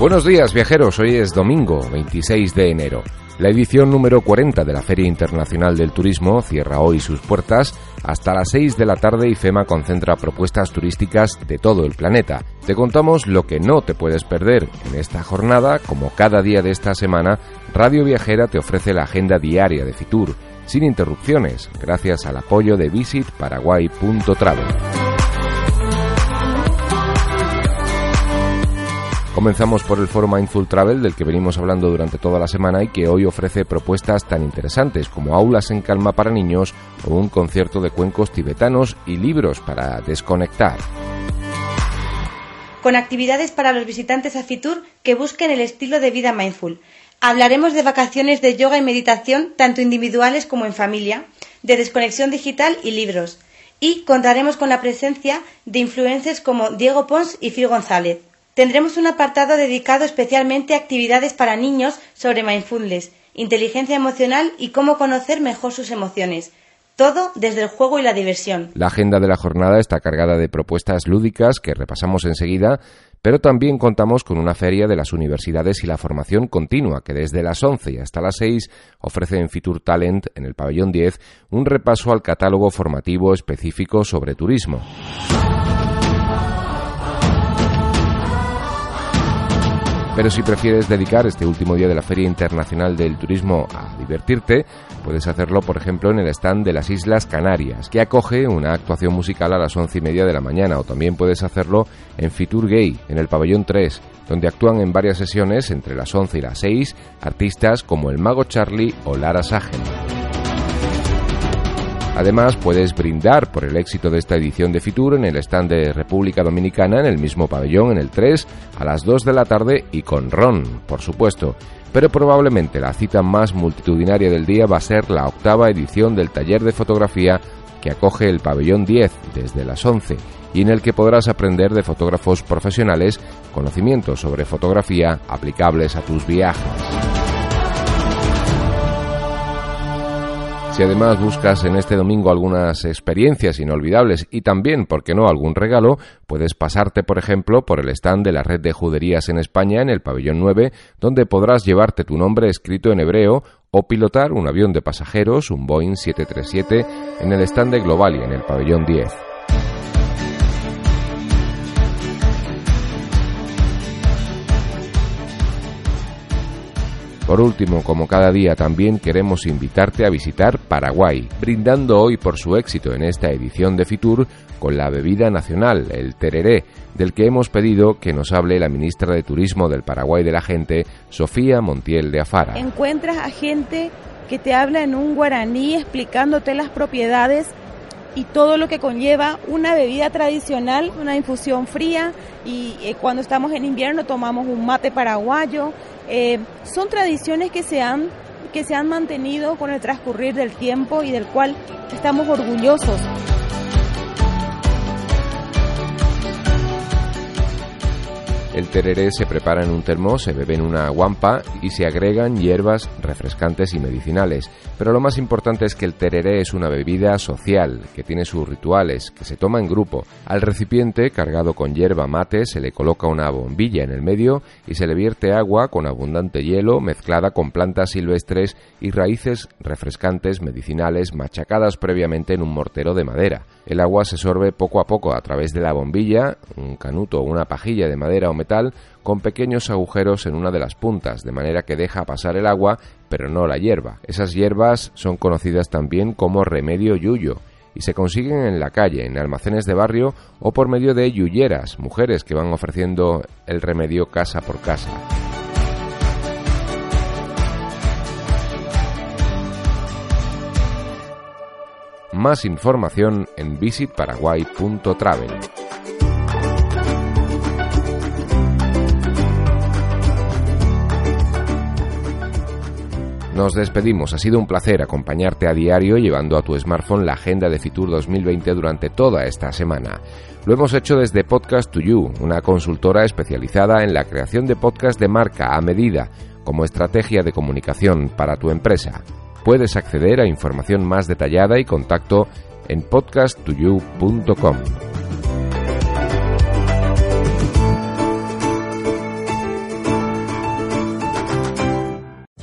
Buenos días viajeros, hoy es domingo 26 de enero. La edición número 40 de la Feria Internacional del Turismo cierra hoy sus puertas. Hasta las 6 de la tarde y FEMA concentra propuestas turísticas de todo el planeta. Te contamos lo que no te puedes perder en esta jornada. Como cada día de esta semana, Radio Viajera te ofrece la agenda diaria de Fitur, sin interrupciones, gracias al apoyo de visitparaguay.travel. Comenzamos por el foro Mindful Travel del que venimos hablando durante toda la semana y que hoy ofrece propuestas tan interesantes como aulas en calma para niños o un concierto de cuencos tibetanos y libros para desconectar. Con actividades para los visitantes a Fitur que busquen el estilo de vida mindful. Hablaremos de vacaciones de yoga y meditación tanto individuales como en familia, de desconexión digital y libros. Y contaremos con la presencia de influencers como Diego Pons y Phil González. Tendremos un apartado dedicado especialmente a actividades para niños sobre mindfulness, inteligencia emocional y cómo conocer mejor sus emociones. Todo desde el juego y la diversión. La agenda de la jornada está cargada de propuestas lúdicas que repasamos enseguida, pero también contamos con una feria de las universidades y la formación continua que desde las 11 hasta las 6 ofrece en Fitur Talent, en el pabellón 10, un repaso al catálogo formativo específico sobre turismo. Pero si prefieres dedicar este último día de la Feria Internacional del Turismo a divertirte, puedes hacerlo, por ejemplo, en el stand de las Islas Canarias, que acoge una actuación musical a las once y media de la mañana, o también puedes hacerlo en Fitur Gay, en el pabellón 3, donde actúan en varias sesiones entre las 11 y las 6 artistas como el Mago Charlie o Lara Sagen. Además, puedes brindar por el éxito de esta edición de Fitur en el stand de República Dominicana, en el mismo pabellón, en el 3, a las 2 de la tarde y con ron, por supuesto. Pero probablemente la cita más multitudinaria del día va a ser la octava edición del taller de fotografía que acoge el pabellón 10 desde las 11 y en el que podrás aprender de fotógrafos profesionales conocimientos sobre fotografía aplicables a tus viajes. Si además buscas en este domingo algunas experiencias inolvidables y también, ¿por qué no?, algún regalo, puedes pasarte, por ejemplo, por el stand de la red de juderías en España en el pabellón 9, donde podrás llevarte tu nombre escrito en hebreo o pilotar un avión de pasajeros, un Boeing 737, en el stand de Globalia en el pabellón 10. Por último, como cada día, también queremos invitarte a visitar Paraguay, brindando hoy por su éxito en esta edición de Fitur con la bebida nacional, el tereré, del que hemos pedido que nos hable la ministra de Turismo del Paraguay de la Gente, Sofía Montiel de Afara. Encuentras a gente que te habla en un guaraní explicándote las propiedades y todo lo que conlleva una bebida tradicional, una infusión fría y eh, cuando estamos en invierno tomamos un mate paraguayo eh, son tradiciones que se, han, que se han mantenido con el transcurrir del tiempo y del cual estamos orgullosos. El tereré se prepara en un termo, se bebe en una guampa y se agregan hierbas refrescantes y medicinales. Pero lo más importante es que el tereré es una bebida social, que tiene sus rituales, que se toma en grupo. Al recipiente, cargado con hierba mate, se le coloca una bombilla en el medio y se le vierte agua con abundante hielo mezclada con plantas silvestres y raíces refrescantes medicinales machacadas previamente en un mortero de madera. El agua se sorbe poco a poco a través de la bombilla, un canuto o una pajilla de madera o metal con pequeños agujeros en una de las puntas, de manera que deja pasar el agua, pero no la hierba. Esas hierbas son conocidas también como remedio yuyo y se consiguen en la calle, en almacenes de barrio o por medio de yuyeras, mujeres que van ofreciendo el remedio casa por casa. Más información en visitparaguay.travel. Nos despedimos, ha sido un placer acompañarte a diario llevando a tu smartphone la agenda de Fitur 2020 durante toda esta semana. Lo hemos hecho desde Podcast to You, una consultora especializada en la creación de podcast de marca a medida como estrategia de comunicación para tu empresa. Puedes acceder a información más detallada y contacto en podcasttoyou.com.